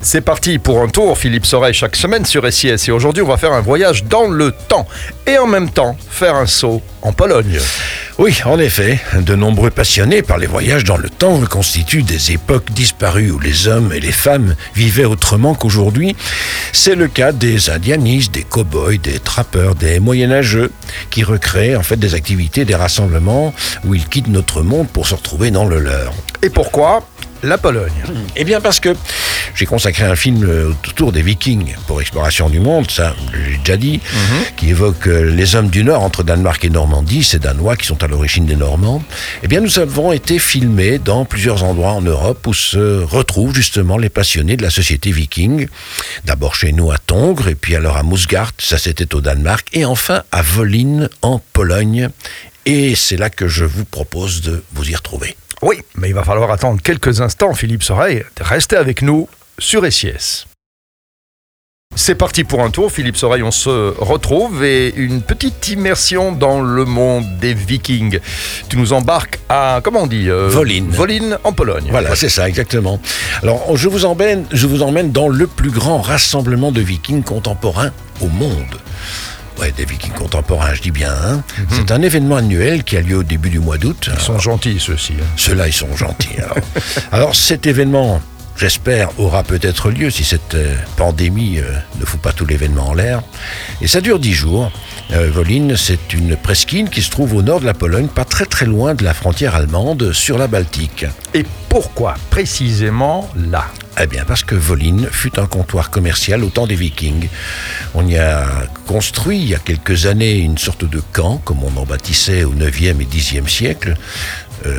C'est parti pour un tour, Philippe Soreille, chaque semaine sur SIS. Et aujourd'hui, on va faire un voyage dans le temps. Et en même temps, faire un saut en Pologne. Oui, en effet, de nombreux passionnés par les voyages dans le temps reconstituent des époques disparues où les hommes et les femmes vivaient autrement qu'aujourd'hui. C'est le cas des indianistes, des cow-boys, des trappeurs, des moyenâgeux, qui recréent en fait des activités, des rassemblements où ils quittent notre monde pour se retrouver dans le leur. Et pourquoi la Pologne? Eh bien parce que j'ai consacré un film autour des Vikings pour Exploration du Monde, ça j'ai déjà dit, qui évoque euh, les hommes du Nord entre Danemark et Normandie, ces Danois qui sont à l'origine des Normands. Eh bien nous avons été filmés dans plusieurs endroits en Europe où se retrouvent justement les passionnés de la société viking. D'abord chez nous à Tongres, et puis alors à Moosgard, ça c'était au Danemark, et enfin à Volyn en Pologne. Et c'est là que je vous propose de vous y retrouver. Oui, mais il va falloir attendre quelques instants, Philippe Soreille. Restez avec nous sur SIS. C'est parti pour un tour, Philippe Soreille, on se retrouve et une petite immersion dans le monde des Vikings. Tu nous embarques à, comment on dit euh, Volyn. Volyn en Pologne. Voilà, c'est ça, exactement. Alors, je vous, emmène, je vous emmène dans le plus grand rassemblement de vikings contemporains au monde. Ouais, des vikings contemporains, je dis bien. hein. C'est un événement annuel qui a lieu au début du mois d'août. Ils sont gentils, ceux-ci. hein. Ceux-là, ils sont gentils. Alors, alors cet événement, j'espère, aura peut-être lieu si cette euh, pandémie euh, ne fout pas tout l'événement en l'air. Et ça dure dix jours. Euh, Volyn, c'est une presqu'île qui se trouve au nord de la Pologne, pas très très loin de la frontière allemande, sur la Baltique. Et pourquoi précisément là? Eh bien, parce que Volyn fut un comptoir commercial au temps des Vikings. On y a construit il y a quelques années une sorte de camp, comme on en bâtissait au 9e et 10e siècle. Euh,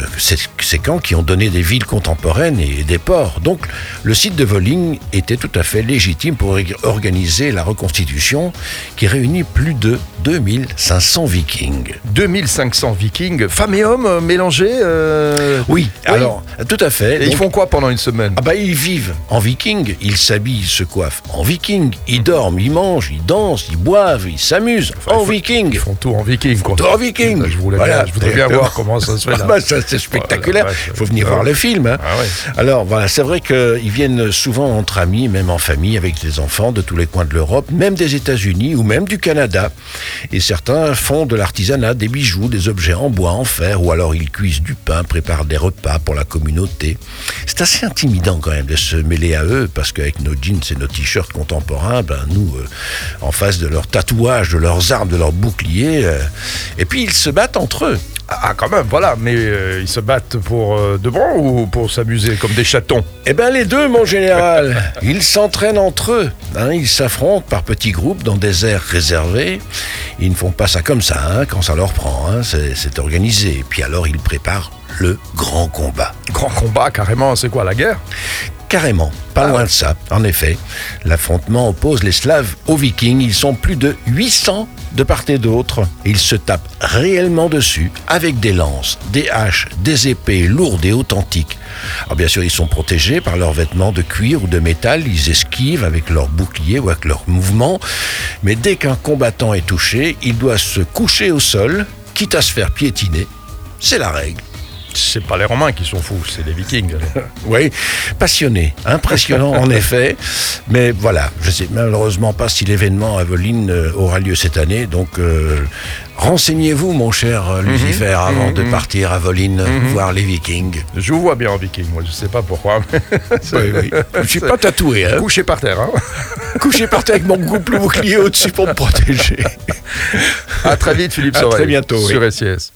camps qui ont donné des villes contemporaines et des ports. Donc, le site de Volyn était tout à fait légitime pour org- organiser la reconstitution qui réunit plus de 2500 Vikings. 2500 Vikings, femmes et hommes euh, mélangés euh, Oui, alors, tout à fait. Et ils font quoi pendant une semaine? Ah bah ils vivent en viking, ils s'habillent, se coiffent en viking, ils dorment, ils mangent, ils dansent, ils boivent, ils s'amusent Enfin, en il faut- viking. Ils font tout en viking, quoi. Tout en viking. Je, voulais Voilà. bien, je voudrais bien voir comment ça se fait Ah là. Bah, c'est spectaculaire. Il faut venir voir le film. hein. Ah. Alors voilà, c'est vrai qu'ils viennent souvent entre amis, même en famille, avec des enfants de tous les coins de l'Europe, même des États-Unis ou même du Canada. Et certains font de l'artisanat, des bijoux, des objets en bois, en fer, ou alors ils cuisent du pain, préparent des repas pour la communauté. C'est assez intimidant quand même de se mêler à eux, parce qu'avec nos jeans et nos t-shirts contemporains, ben nous, euh, en face de leurs tatouages, de leurs armes, de leurs boucliers, euh, et puis ils se battent entre eux. Ah, quand même, voilà. Mais euh, ils se battent pour euh, de bon ou pour s'amuser comme des chatons? Eh bien les deux, mon général. Ils s'entraînent entre eux. hein. ils s'affrontent par petits groupes dans des aires réservées. Ils ne font pas ça comme ça, hein, quand ça leur prend. hein. C'est organisé. Puis alors, ils préparent le grand combat. Grand combat, carrément, c'est quoi la guerre? Carrément, pas loin de ça. En effet, l'affrontement oppose les Slaves aux Vikings. Ils sont plus de 800 de part et d'autre. Ils se tapent réellement dessus avec des lances, des haches, des épées lourdes et authentiques. Alors bien sûr, ils sont protégés par leurs vêtements de cuir ou de métal. Ils esquivent avec leurs boucliers ou avec leurs mouvements. Mais dès qu'un combattant est touché, il doit se coucher au sol, quitte à se faire piétiner. C'est la règle. C'est pas les Romains qui sont fous, c'est les Vikings. Oui, passionné, impressionnant en effet. Mais voilà, je sais malheureusement pas si l'événement à Volyn euh, aura lieu cette année. Donc euh, renseignez-vous, mon cher euh, Lucifer, avant de partir à Volyn euh, voir les Vikings. Je vous vois bien en Viking, moi, je sais pas pourquoi. Oui, oui. Je suis pas tatoué, hein. Couché par terre, hein. Couché par terre avec mon couple bouclier au-dessus pour me protéger. À très vite, Philippe À Sorel. très bientôt, oui. Sur SIS.